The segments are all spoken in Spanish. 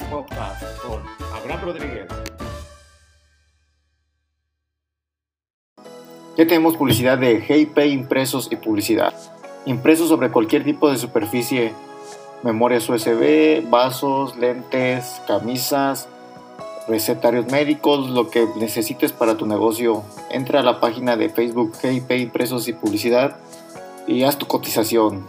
Con Abraham Rodríguez. Ya tenemos publicidad de GIP impresos y publicidad. Impresos sobre cualquier tipo de superficie, memorias USB, vasos, lentes, camisas, recetarios médicos, lo que necesites para tu negocio. Entra a la página de Facebook GIP impresos y publicidad y haz tu cotización.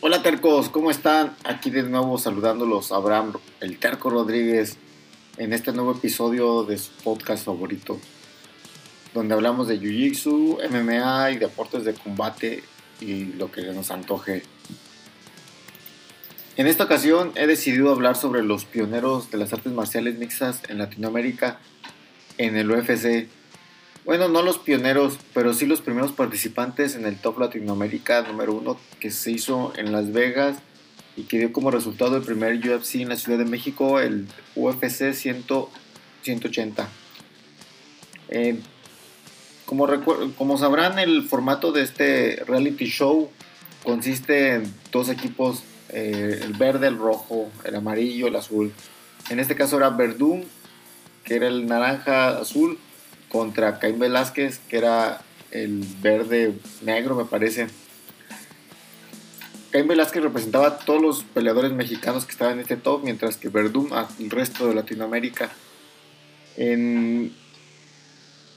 Hola tercos, ¿cómo están? Aquí de nuevo saludándolos Abraham, el terco Rodríguez, en este nuevo episodio de su podcast favorito, donde hablamos de Jiu-Jitsu, MMA y deportes de combate y lo que nos antoje. En esta ocasión he decidido hablar sobre los pioneros de las artes marciales mixtas en Latinoamérica en el UFC bueno, no los pioneros, pero sí los primeros participantes en el Top Latinoamérica número uno que se hizo en Las Vegas y que dio como resultado el primer UFC en la Ciudad de México, el UFC 180. Eh, como, como sabrán, el formato de este reality show consiste en dos equipos, eh, el verde, el rojo, el amarillo, el azul. En este caso era Verdún, que era el naranja azul, contra Caín Velázquez, que era el verde negro, me parece. Caín Velázquez representaba a todos los peleadores mexicanos que estaban en este top, mientras que Verdún al resto de Latinoamérica.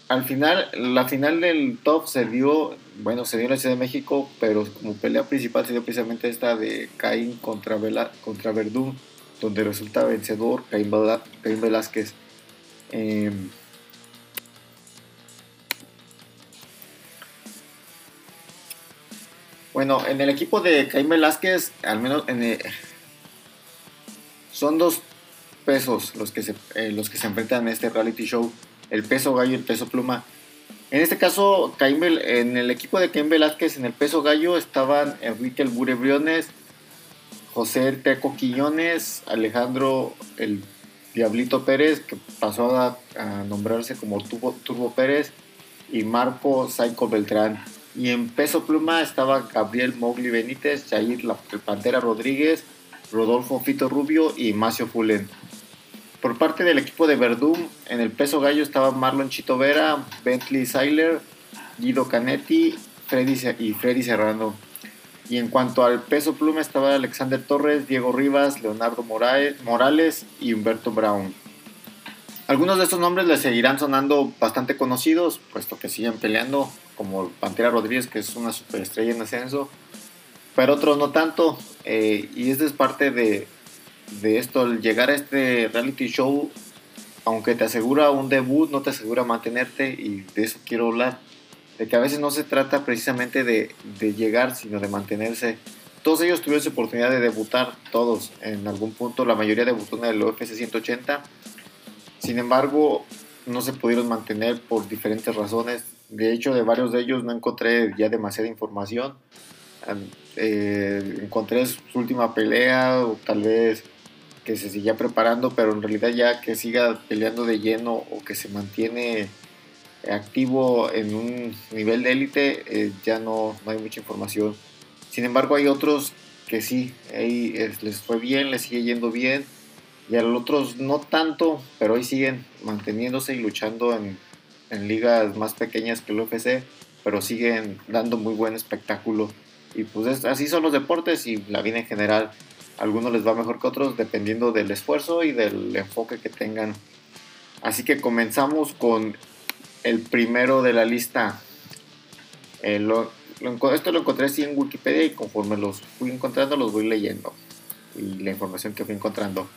al final, la final del top se dio, bueno, se dio en la Ciudad de México, pero como pelea principal se dio precisamente esta de Caín contra, contra Verdún, donde resulta vencedor Caín, Velázquez. Em, Bueno, en el equipo de Caín Velázquez, al menos en son dos pesos los que, se, eh, los que se enfrentan en este reality show, el peso gallo y el peso pluma. En este caso, Caín en el equipo de Caín Velázquez, en el peso gallo estaban Enrique el Bure Briones, José Teco Quiñones, Alejandro el Diablito Pérez, que pasó a, nombrarse como Turbo, Turbo Pérez, y Marco Saico Beltrán. Y en peso pluma estaba Gabriel Mogli Benítez, Jair La Pantera Rodríguez, Rodolfo Fito Rubio y Macio Fulen. Por parte del equipo de Verdum, en el peso gallo estaba Marlon Chito Vera, Bentley Seiler, Guido Canetti Freddy y Freddy Serrano. Y en cuanto al peso pluma estaba Alexander Torres, Diego Rivas, Leonardo Morales y Humberto Brown. Algunos de estos nombres les seguirán sonando bastante conocidos, puesto que siguen peleando como Pantera Rodríguez, que es una superestrella en ascenso, pero otros no tanto. Eh, y esto es parte de, de esto, el llegar a este reality show, aunque te asegura un debut, no te asegura mantenerte, y de eso quiero hablar. De que a veces no se trata precisamente de, de llegar, sino de mantenerse. Todos ellos tuvieron su oportunidad de debutar, todos en algún punto, la mayoría debutó en el UFC 180. Sin embargo, no se pudieron mantener por diferentes razones. De hecho, de varios de ellos no encontré ya demasiada información. Eh, encontré su última pelea o tal vez que se siga preparando, pero en realidad ya que siga peleando de lleno o que se mantiene activo en un nivel de élite, eh, ya no, no, hay mucha información. Sin embargo, hay otros que sí, ahí les fue bien, les sigue yendo bien, y a los otros no tanto, pero hoy siguen manteniéndose y luchando en ligas más pequeñas que el UFC, pero siguen dando muy buen espectáculo. Y pues así son los deportes y la vida en general. A algunos les va mejor que otros dependiendo del esfuerzo y del enfoque que tengan. Así que comenzamos con el primero de la lista. Eh, esto lo encontré así en Wikipedia y conforme los fui encontrando los voy leyendo. Y la información que fui encontrando.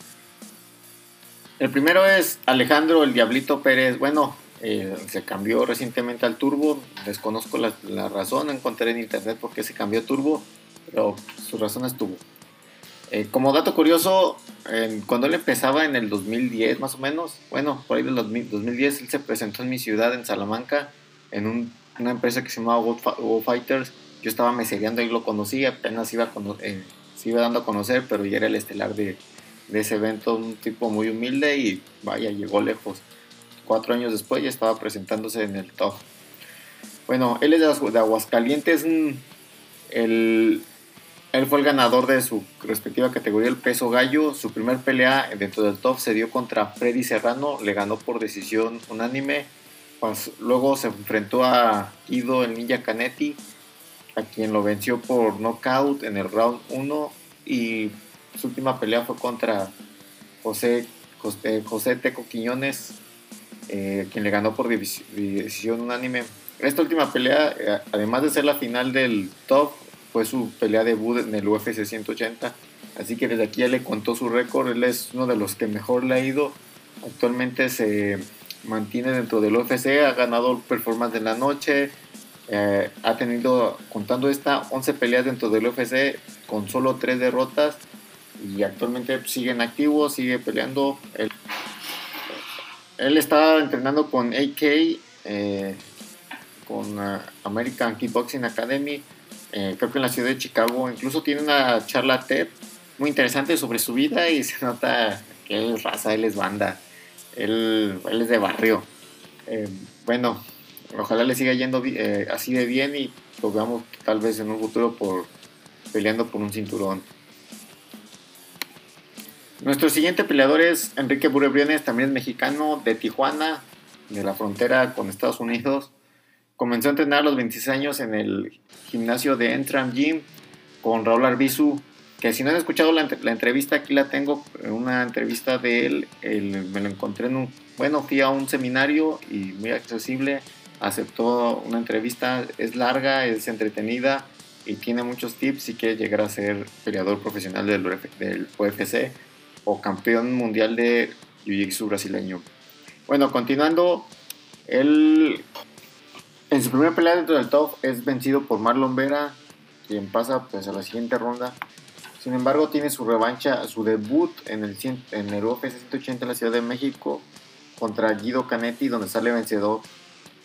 El primero es Alejandro el Diablito Pérez. Bueno, eh, se cambió recientemente al turbo. Desconozco la, razón, encontré en internet por qué se cambió turbo, pero su razón estuvo. Eh, como dato curioso, cuando él empezaba en el 2010 más o menos, bueno, por ahí del 2010, él se presentó en mi ciudad, en Salamanca, en una empresa que se llamaba World Fighters. Yo estaba mesereando y lo conocí, apenas iba eh, se iba dando a conocer, pero ya era el estelar de, de ese evento, un tipo muy humilde y vaya, llegó lejos cuatro años después ya estaba presentándose en el top. Bueno, él es de, Aguascalientes. Mm, el, Él fue el ganador de su respectiva categoría, el peso gallo. Su primer pelea dentro del top se dio contra Freddy Serrano, le ganó por decisión unánime. Pues, luego se enfrentó a Ido el Ninja Canetti, a quien lo venció por knockout en el round 1. Y su última pelea fue contra José, José, Teco Quiñones, eh, quien le ganó por decisión unánime. Esta última pelea, eh, además de ser la final del top, fue su pelea debut en el UFC 180. Así que desde aquí ya le contó su récord. Él es uno de los que mejor le ha ido. Actualmente se mantiene dentro del UFC. Ha ganado performance de la noche. Eh, ha tenido, contando esta, 11 peleas dentro del UFC con solo 3 derrotas. Y actualmente sigue en activo, sigue peleando. Él, él está entrenando con AK, eh, con uh, American Kickboxing Academy eh, creo que en la ciudad de Chicago, incluso tiene una charla TED muy interesante sobre su vida y se nota que él es raza, él es banda, él, él es de barrio. Eh, bueno, ojalá le siga yendo eh, así de bien y lo veamos tal vez en un futuro por peleando por un cinturón. Nuestro siguiente peleador es Enrique Burebriones, también es mexicano, de Tijuana, de la frontera con Estados Unidos. Comenzó a entrenar a los 26 años en el gimnasio de Entram Gym con Raúl Arbizu, que si no han escuchado la, entrevista, aquí la tengo, una entrevista de él, me lo encontré en un, bueno, fui a un seminario y muy accesible, aceptó una entrevista, es larga, es entretenida y tiene muchos tips si quiere llegar a ser peleador profesional del, del UFC o campeón mundial de Jiu-Jitsu brasileño. Bueno, continuando, él en su primera pelea dentro del top es vencido por Marlon Vera, quien pasa pues, a la siguiente ronda. Sin embargo, tiene su revancha, su debut en el, en el UFC 180 en la Ciudad de México contra Guido Canetti, donde sale vencedor.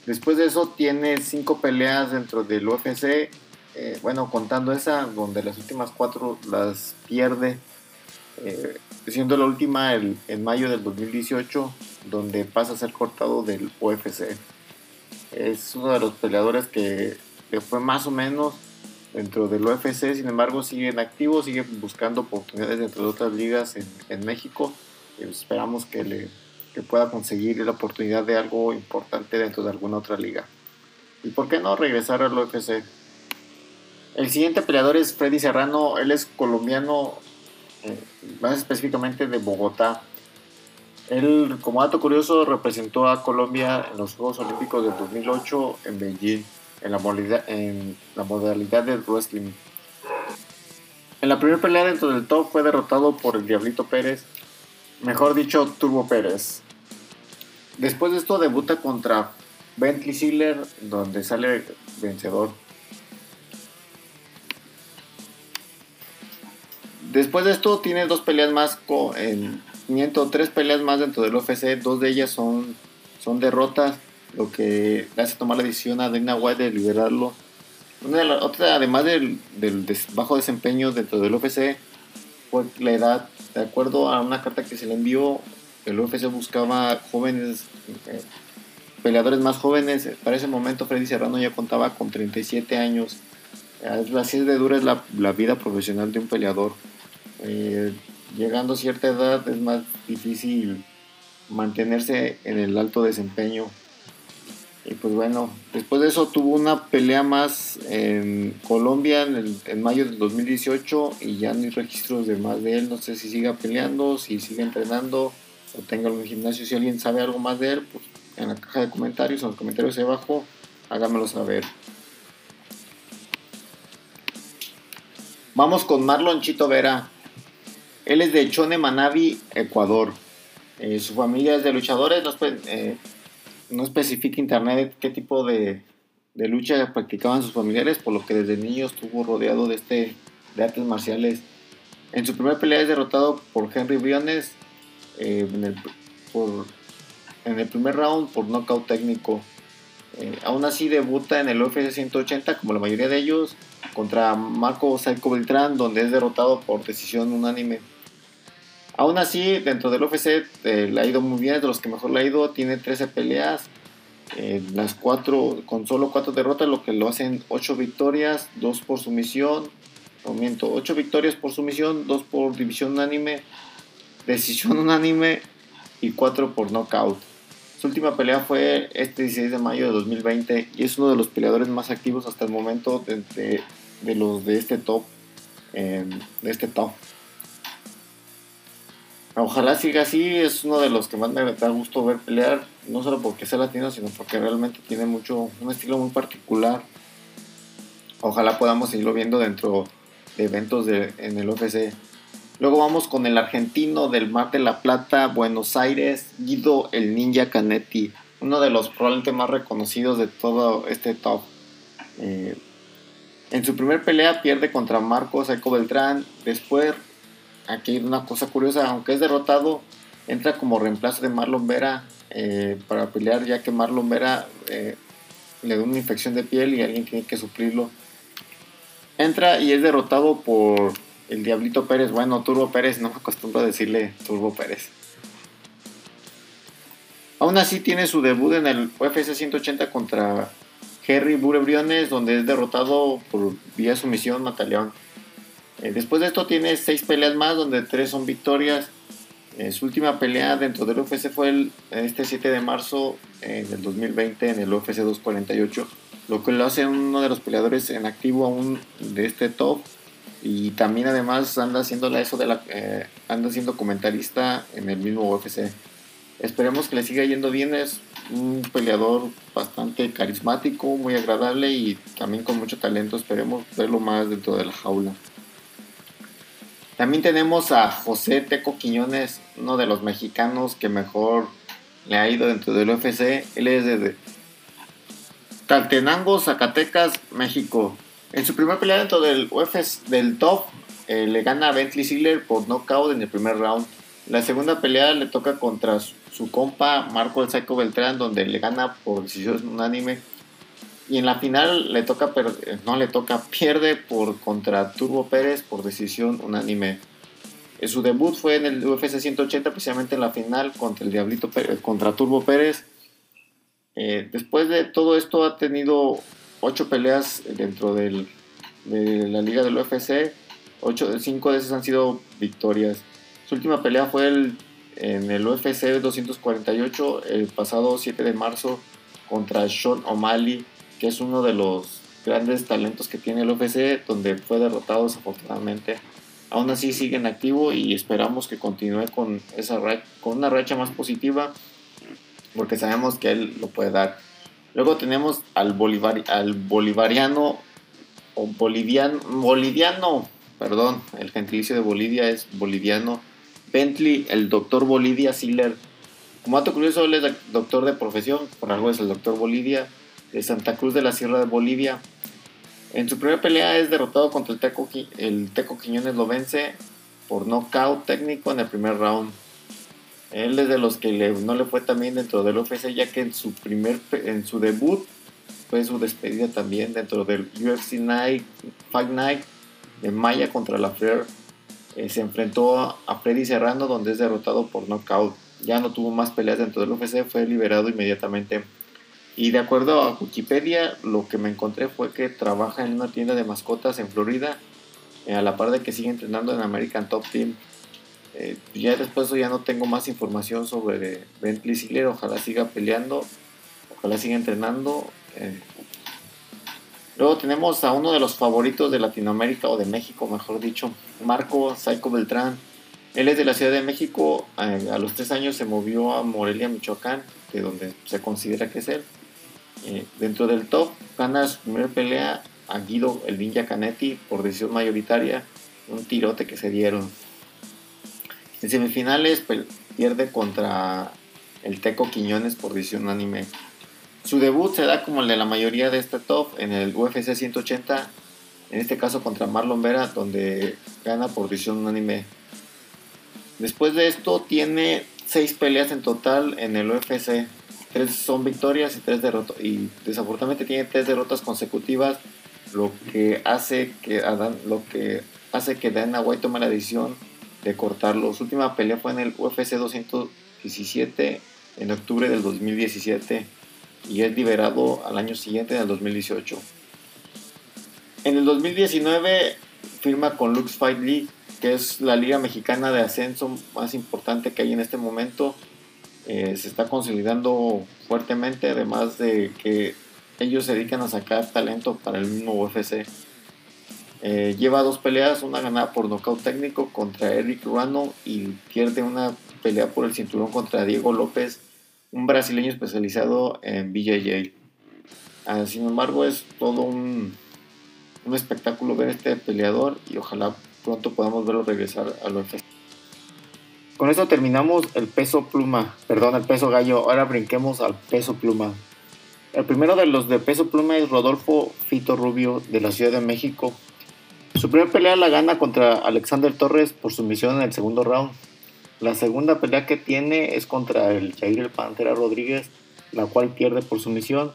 Después de eso, tiene cinco peleas dentro del UFC. Eh, bueno, contando esa, donde las últimas cuatro las pierde, eh, siendo la última el, en mayo del 2018, donde pasa a ser cortado del UFC es uno de los peleadores que, fue más o menos dentro del UFC, sin embargo sigue en activo, sigue buscando oportunidades dentro de otras ligas en, México. esperamos que, le, pueda conseguir la oportunidad de algo importante dentro de alguna otra liga. ¿Y por qué no regresar al UFC? El siguiente peleador es Freddy Serrano, él es colombiano, más específicamente de Bogotá. Él, como dato curioso, representó a Colombia en los Juegos Olímpicos del 2008 en Beijing, en la modalidad, en la modalidad de wrestling. En la primera pelea dentro del top fue derrotado por el Diablito Pérez, mejor dicho, Turbo Pérez. Después de esto debuta contra Bentley Ziller, donde sale vencedor. Después de esto tiene dos peleas más en tres peleas más dentro del UFC, dos de ellas son, son derrotas, lo que le hace tomar la decisión a Dana White de liberarlo. Una otra, además del, bajo desempeño dentro del UFC, fue la edad. De acuerdo a una carta que se le envió, el UFC buscaba jóvenes, eh, peleadores más jóvenes. Para ese momento, Freddy Serrano ya contaba con 37 años. Así de dura es la, la vida profesional de un peleador. Eh, llegando a cierta edad es más difícil mantenerse en el alto desempeño. Y pues bueno, después de eso tuvo una pelea más en Colombia en, mayo del 2018 y ya no hay registros de más de él. No sé si siga peleando, si sigue entrenando o tenga algún gimnasio. Si alguien sabe algo más de él, pues en la caja de comentarios en los comentarios de abajo, háganmelo saber. Vamos con Marlon Chito Vera. Él es de Chone Manabi, Ecuador. Eh, su familia es de luchadores, no, eh, no, especifica internet qué tipo de, lucha practicaban sus familiares, por lo que desde niño estuvo rodeado de, este, de artes marciales. En su primera pelea es derrotado por Henry Briones eh, en, el, en el primer round por nocaut técnico. aún así debuta en el UFC 180 como la mayoría de ellos contra Marco Saiko Beltrán donde es derrotado por decisión unánime. Aún así, dentro del UFC eh, le ha ido muy bien, es de los que mejor le ha ido, tiene 13 peleas, eh, las cuatro, con solo 4 derrotas, lo que lo hacen 8 victorias, 2 por sumisión, miento, 8 victorias por sumisión, 2 por división unánime, decisión unánime y 4 por knockout. Su última pelea fue este 16 de mayo de 2020 y es uno de los peleadores más activos hasta el momento de, de, los de este top. Em, de este top. Ojalá siga así, es uno de los que más me da gusto ver pelear, no solo porque sea latino, sino porque realmente tiene mucho, un estilo muy particular. Ojalá podamos seguirlo viendo dentro de eventos de, en el UFC. Luego vamos con el argentino del Mar de la Plata, Buenos Aires, Guido el Ninja Canetti, uno de los probablemente más reconocidos de todo este top. Eh, en su primer pelea pierde contra Marcos Eco Beltrán, después, aquí una cosa curiosa, aunque es derrotado, entra como reemplazo de Marlon Vera eh, para pelear, ya que Marlon Vera eh, le da una infección de piel y alguien tiene que suplirlo. Entra y es derrotado por el Diablito Pérez, bueno, Turbo Pérez, no me acostumbro a decirle Turbo Pérez. Aún así tiene su debut en el UFC 180 contra Henry Burebriones, donde es derrotado por vía sumisión Mataleón. Eh, después de esto tiene seis peleas más, donde tres son victorias. Eh, su última pelea dentro del UFC fue el, este 7 de marzo eh, del 2020 en el UFC 248, lo que lo hace uno de los peleadores en activo aún de este top y también además anda haciendo eso de la eh, anda siendo comentarista en el mismo UFC. Esperemos que le siga yendo bien, es un peleador bastante carismático, muy agradable y también con mucho talento. Esperemos verlo más dentro de la jaula. También tenemos a José Teco Quiñones, uno de los mexicanos que mejor le ha ido dentro del UFC. Él es de Caltenango, Zacatecas, México. En su primer pelea dentro del UFC del top, eh, le gana a Bentley Ziegler por knockout en el primer round. La segunda pelea le toca contra su, compa Marco El Psycho Beltrán, donde le gana por decisión unánime. Y en la final le toca, eh, no le toca, pierde por contra Turbo Pérez por decisión unánime. Eh, su debut fue en el UFC 180, precisamente en la final contra el Diablito contra Turbo Pérez. después de todo esto ha tenido ocho peleas dentro del, de la liga del UFC, ocho, cinco de esas han sido victorias. Su última pelea fue en el UFC 248 el pasado 7 de marzo contra Sean O'Malley, que es uno de los grandes talentos que tiene el UFC, donde fue derrotado desafortunadamente. Aún así sigue en activo y esperamos que continúe con, esa, con una racha más positiva, porque sabemos que él lo puede dar. Luego tenemos al, al bolivariano o boliviano, boliviano, perdón, el gentilicio de Bolivia es boliviano. Bentley, el doctor Bolivia Siller. Como dato curioso, él es doctor de profesión, por algo es el doctor Bolivia, de Santa Cruz de la Sierra de Bolivia. En su primera pelea es derrotado contra el Teco, el Teco Quiñones, lo vence por nocaut técnico en el primer round. Él es de los que no le fue también dentro del UFC, ya que en su primer en su debut fue su despedida también dentro del UFC Night, Fight Night de Maya contra la Flair. Eh, se enfrentó a Freddy Serrano, donde es derrotado por knockout. Ya no tuvo más peleas dentro del UFC, fue liberado inmediatamente. Y de acuerdo a Wikipedia, lo que me encontré fue que trabaja en una tienda de mascotas en Florida, eh, a la par de que sigue entrenando en American Top Team. Eh, ya después ya no tengo más información sobre Bentley Ziegler. Ojalá siga peleando. Ojalá siga entrenando. Eh. Luego tenemos a uno de los favoritos de Latinoamérica o de México, mejor dicho, Marco Saico Beltrán. Él es de la Ciudad de México. A los tres años se movió a Morelia, Michoacán, de donde se considera que es él. Dentro del top, gana su primera pelea a Guido el Ninja Canetti por decisión mayoritaria. Un tirote que se dieron. En semifinales pierde contra el Teco Quiñones por decisión unánime. Su debut se da como el de la mayoría de este top en el UFC 180, en este caso contra Marlon Vera, donde gana por decisión unánime. Después de esto tiene seis peleas en total en el UFC. Tres son victorias y tres derrotas. Y desafortunadamente tiene tres derrotas consecutivas, lo que hace que, lo que, hace que Dana White tome la decisión de cortarlo. Su última pelea fue en el UFC 217 en octubre del 2017 y es liberado al año siguiente, en el 2018. En el 2019 firma con Lux Fight League, que es la liga mexicana de ascenso más importante que hay en este momento. Eh, se está consolidando fuertemente, además de que ellos se dedican a sacar talento para el mismo UFC. Eh, lleva dos peleas, una ganada por nocaut técnico contra Eric Ruano y pierde una pelea por el cinturón contra Diego López, un brasileño especializado en BJJ. Ah, sin embargo, es todo un, un espectáculo ver este peleador y ojalá pronto podamos verlo regresar al UFC. Con esto terminamos el peso pluma, perdón, el peso gallo. Ahora brinquemos al peso pluma. El primero de los de peso pluma es Rodolfo Fito Rubio de la Ciudad de México. Su primera pelea la gana contra Alexander Torres por sumisión en el segundo round. La segunda pelea que tiene es contra el Jair el Pantera Rodríguez, la cual pierde por sumisión.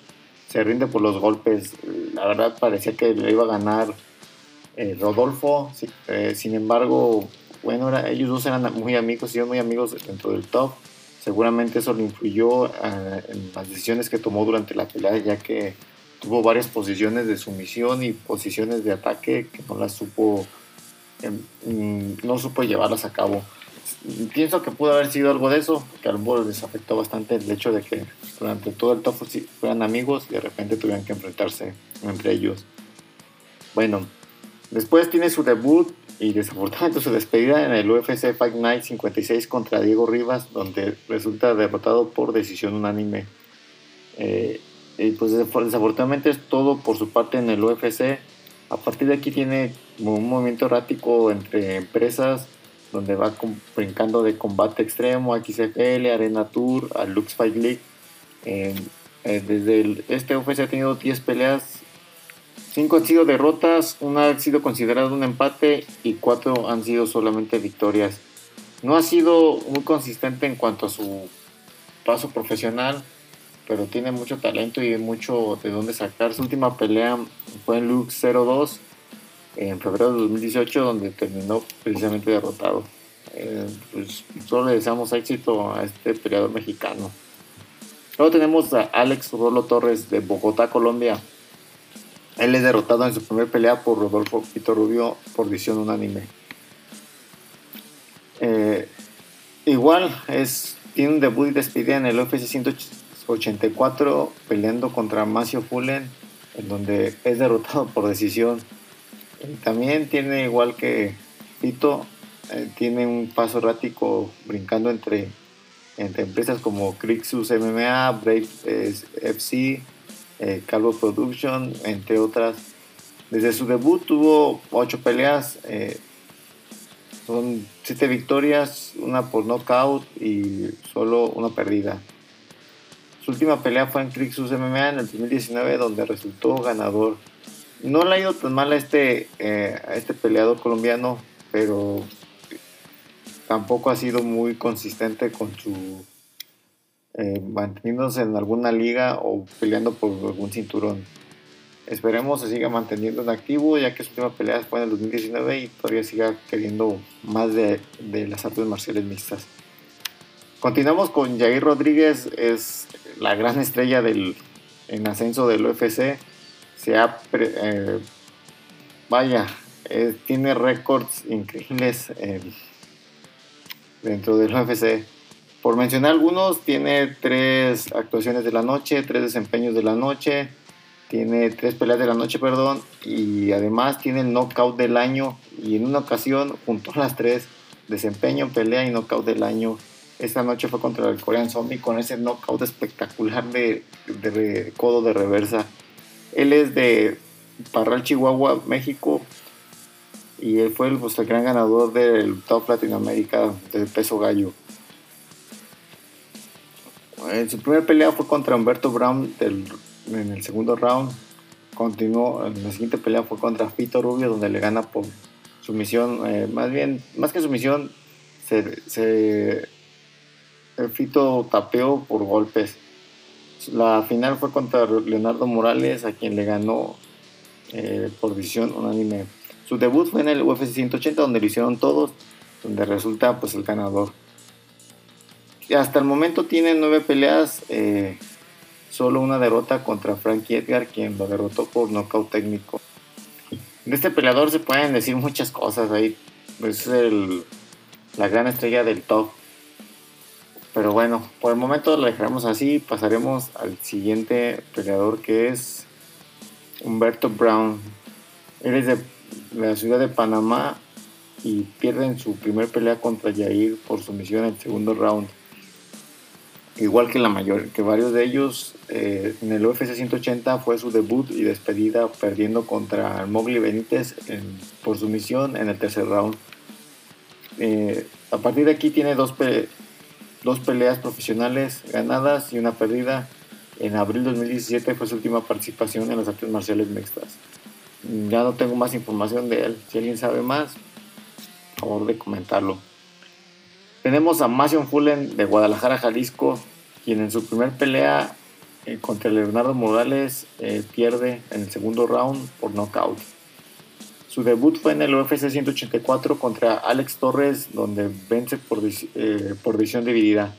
Se rinde por los golpes. La verdad parecía que le iba a ganar eh, Rodolfo. Eh, sin embargo, bueno, ellos dos eran muy amigos, y muy amigos dentro del top. Seguramente eso le influyó eh, en las decisiones que tomó durante la pelea, ya que tuvo varias posiciones de sumisión y posiciones de ataque que no las supo, em, mm, no supo llevarlas a cabo. Pienso que pudo haber sido algo de eso, que a lo les afectó bastante el hecho de que durante todo el top fueran amigos y de repente tuvieran que enfrentarse entre ellos. Bueno, después tiene su debut y desafortunadamente su despedida en el UFC Fight Night 56 contra Diego Rivas, donde resulta derrotado por decisión unánime. Eh, y pues desafortunadamente es todo por su parte en el UFC. A partir de aquí tiene un movimiento errático entre empresas donde va brincando de combate extremo XFL, Arena Tour, a Lux Fight League. Eh, desde este UFC ha tenido 10 peleas, 5 han sido derrotas, una ha sido considerada un empate y 4 han sido solamente victorias. No ha sido muy consistente en cuanto a su paso profesional pero tiene mucho talento y mucho de dónde sacar. Su última pelea fue en Lux 02 en febrero de 2018, donde terminó precisamente derrotado. Eh, pues solo le deseamos éxito a este peleador mexicano. Luego tenemos a Alex Rolo Torres de Bogotá, Colombia. Él es derrotado en su primera pelea por Rodolfo Pito Rubio por decisión unánime. Eh, igual es, tiene un debut y despedida en el UFC 180 84 peleando contra Macio Fullen, en donde es derrotado por decisión. también tiene, igual que Tito, eh, tiene un paso errático brincando entre, entre empresas como Crixus MMA, Brave FC, eh, Calvo Production, entre otras. Desde su debut tuvo 8 peleas, eh, son 7 victorias, una por knockout y solo una perdida. Su última pelea fue en Crixus MMA en el 2019, donde resultó ganador. No le ha ido tan mal a este, eh, a este peleador colombiano, pero tampoco ha sido muy consistente con su eh, manteniéndose en alguna liga o peleando por algún cinturón. Esperemos se siga manteniendo en activo, ya que su última pelea fue en el 2019 y todavía siga queriendo más de, las artes marciales mixtas. Continuamos con Jair Rodríguez, es la gran estrella del, en ascenso del UFC. Se ha, eh, vaya, eh, tiene récords increíbles dentro del UFC. Por mencionar algunos, tiene tres actuaciones de la noche, tres desempeños de la noche, tiene tres peleas de la noche, perdón, y además tiene el knockout del año y en una ocasión juntó las tres, desempeño, pelea y knockout del año esta noche fue contra el Korean Zombie con ese knockout espectacular de, codo de reversa. Él es de Parral, Chihuahua, México. Y él fue el, pues, gran ganador del Top Latinoamérica del peso gallo. En su primera pelea fue contra Humberto Brown en el segundo round. Continuó, en la siguiente pelea fue contra Fito Rubio, donde le gana por sumisión. Eh, más bien, más que sumisión, se, se Fito tapeó por golpes. La final fue contra Leonardo Morales, a quien le ganó eh, por decisión unánime. Su debut fue en el UFC 180, donde lo hicieron todos, donde resulta pues el ganador. Hasta el momento tiene nueve peleas, eh, solo una derrota contra Frankie Edgar, quien lo derrotó por nocaut técnico. De este peleador se pueden decir muchas cosas ahí. Es el, la gran estrella del top. Pero bueno, por el momento lo dejaremos así. Pasaremos al siguiente peleador que es Humberto Brown. Él es de la ciudad de Panamá y pierde en su primer pelea contra Jair por sumisión en el segundo round. Igual que la mayor, que varios de ellos eh, en el UFC 180 fue su debut y despedida perdiendo contra Mowgli Benítez por sumisión en el tercer round. Eh, a partir de aquí tiene dos, dos peleas profesionales ganadas y una perdida. En abril de 2017 fue su última participación en las artes marciales mixtas. Ya no tengo más información de él. Si alguien sabe más, favor de comentarlo. Tenemos a Masion Fullen de Guadalajara, Jalisco, quien en su primer pelea eh, contra Leonardo Morales eh, pierde en el segundo round por knockout. Su debut fue en el UFC 184 contra Alex Torres, donde vence por, eh, por decisión dividida.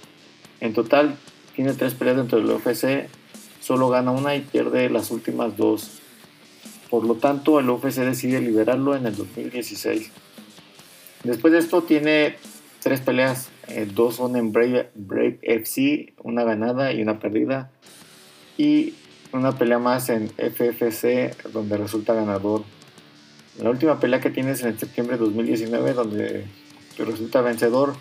En total, tiene tres peleas dentro del UFC, solo gana una y pierde las últimas dos. Por lo tanto, el UFC decide liberarlo en el 2016. Después de esto tiene tres peleas, eh, dos son en Brave, FC, una ganada y una perdida, y una pelea más en FFC donde resulta ganador. La última pelea que tiene es en septiembre de 2019 donde resulta vencedor,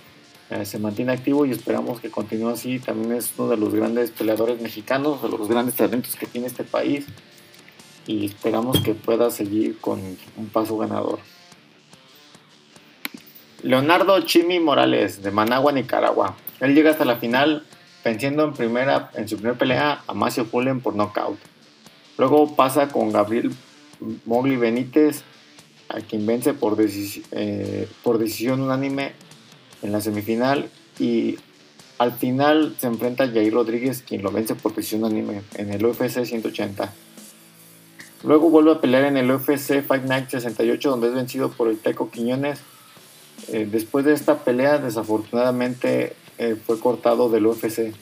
eh, se mantiene activo y esperamos que continúe así. También es uno de los grandes peleadores mexicanos, de los grandes talentos que tiene este país y esperamos que pueda seguir con un paso ganador. Leonardo Chimi Morales, de Managua, Nicaragua. Él llega hasta la final venciendo en, primera, en su primera pelea a Macio Fullen por knockout. Luego pasa con Gabriel Mogli Benítez, a quien vence por, eh, por decisión unánime en la semifinal. Y al final se enfrenta a Jair Rodríguez, quien lo vence por decisión unánime en el UFC 180. Luego vuelve a pelear en el UFC Fight Night 68, donde es vencido por el Teco Quiñones eh, después de esta pelea, desafortunadamente eh, fue cortado del UFC.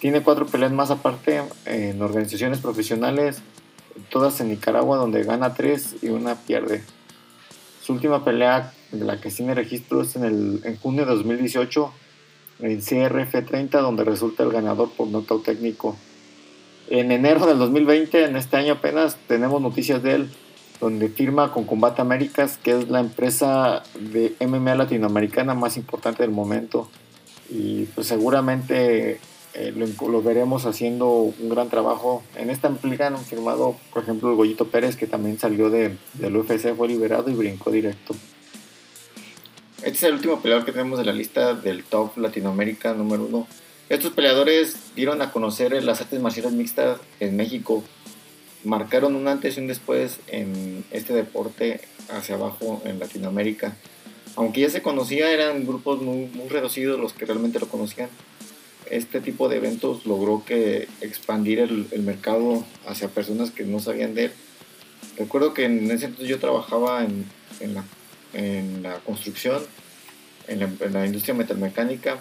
Tiene cuatro peleas más aparte en organizaciones profesionales, todas en Nicaragua, donde gana tres y una pierde. Su última pelea, de la que tiene registro, es en, el, junio de 2018, en CRF 30, donde resulta el ganador por nocaut técnico. En enero del 2020, en este año apenas, tenemos noticias de él donde firma con Combate Américas, que es la empresa de MMA latinoamericana más importante del momento. Y pues seguramente eh, lo, veremos haciendo un gran trabajo. En esta liga han firmado, por ejemplo, el Goyito Pérez, que también salió de, del UFC, fue liberado y brincó directo. Este es el último peleador que tenemos de la lista del top Latinoamérica número uno. Estos peleadores dieron a conocer las artes marciales mixtas en México marcaron un antes y un después en este deporte hacia abajo en Latinoamérica. Aunque ya se conocía, eran grupos muy, reducidos los que realmente lo conocían. Este tipo de eventos logró que expandir el, mercado hacia personas que no sabían de él. Recuerdo que en ese entonces yo trabajaba en, en, la, en la, construcción, en la, en la, industria metalmecánica,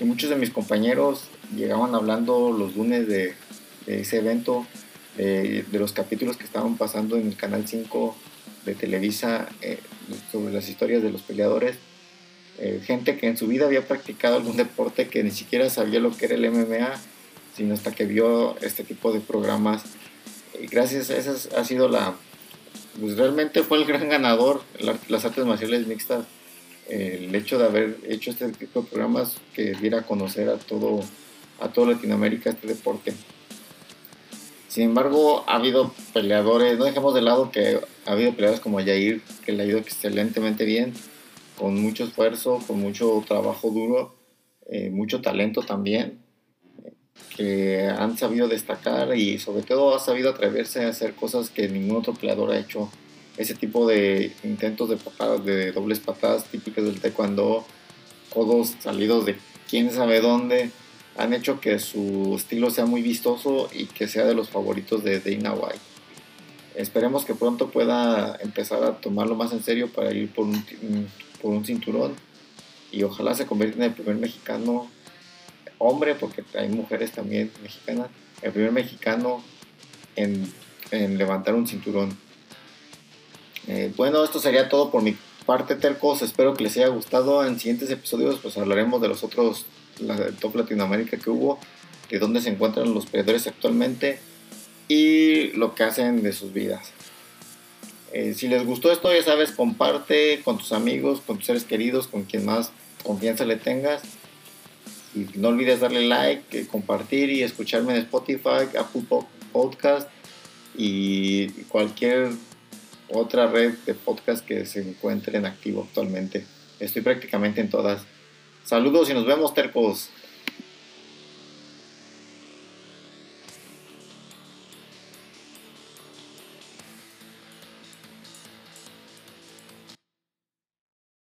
y muchos de mis compañeros llegaban hablando los lunes de, de ese evento de los capítulos que estaban pasando en el Canal 5 de Televisa eh, sobre las historias de los peleadores. Eh, gente que en su vida había practicado algún deporte que ni siquiera sabía lo que era el MMA, sino hasta que vio este tipo de programas. Gracias a eso ha sido la... Pues realmente fue el gran ganador, las artes marciales mixtas, el hecho de haber hecho este tipo de programas que diera a conocer a todo, a toda Latinoamérica este deporte. Sin embargo, ha habido peleadores, no dejemos de lado que ha habido peleadores como Jair, que le ha ido excelentemente bien, con mucho esfuerzo, con mucho trabajo duro, eh, mucho talento también, que han sabido destacar y sobre todo ha sabido atreverse a hacer cosas que ningún otro peleador ha hecho. Ese tipo de intentos de patadas, de dobles patadas típicas del taekwondo, codos salidos de quién sabe dónde, han hecho que su estilo sea muy vistoso y que sea de los favoritos de Dana White. Esperemos que pronto pueda empezar a tomarlo más en serio para ir por un, por cinturón y ojalá se convierta en el primer mexicano hombre, porque hay mujeres también mexicanas, el primer mexicano en, en levantar un cinturón. Eh, bueno, esto sería todo por mi parte, Tercos. Espero que les haya gustado. En siguientes episodios, pues hablaremos de los otros la, top Latinoamérica que hubo, de dónde se encuentran los peleadores actualmente y lo que hacen de sus vidas. Eh, si les gustó esto, ya sabes, comparte con tus amigos, con tus seres queridos, con quien más confianza le tengas. Y no olvides darle like, eh, compartir y escucharme en Spotify, Apple Podcast y cualquier otra red de podcast que se encuentre en activo actualmente. Estoy prácticamente en todas. Saludos y nos vemos, tercos.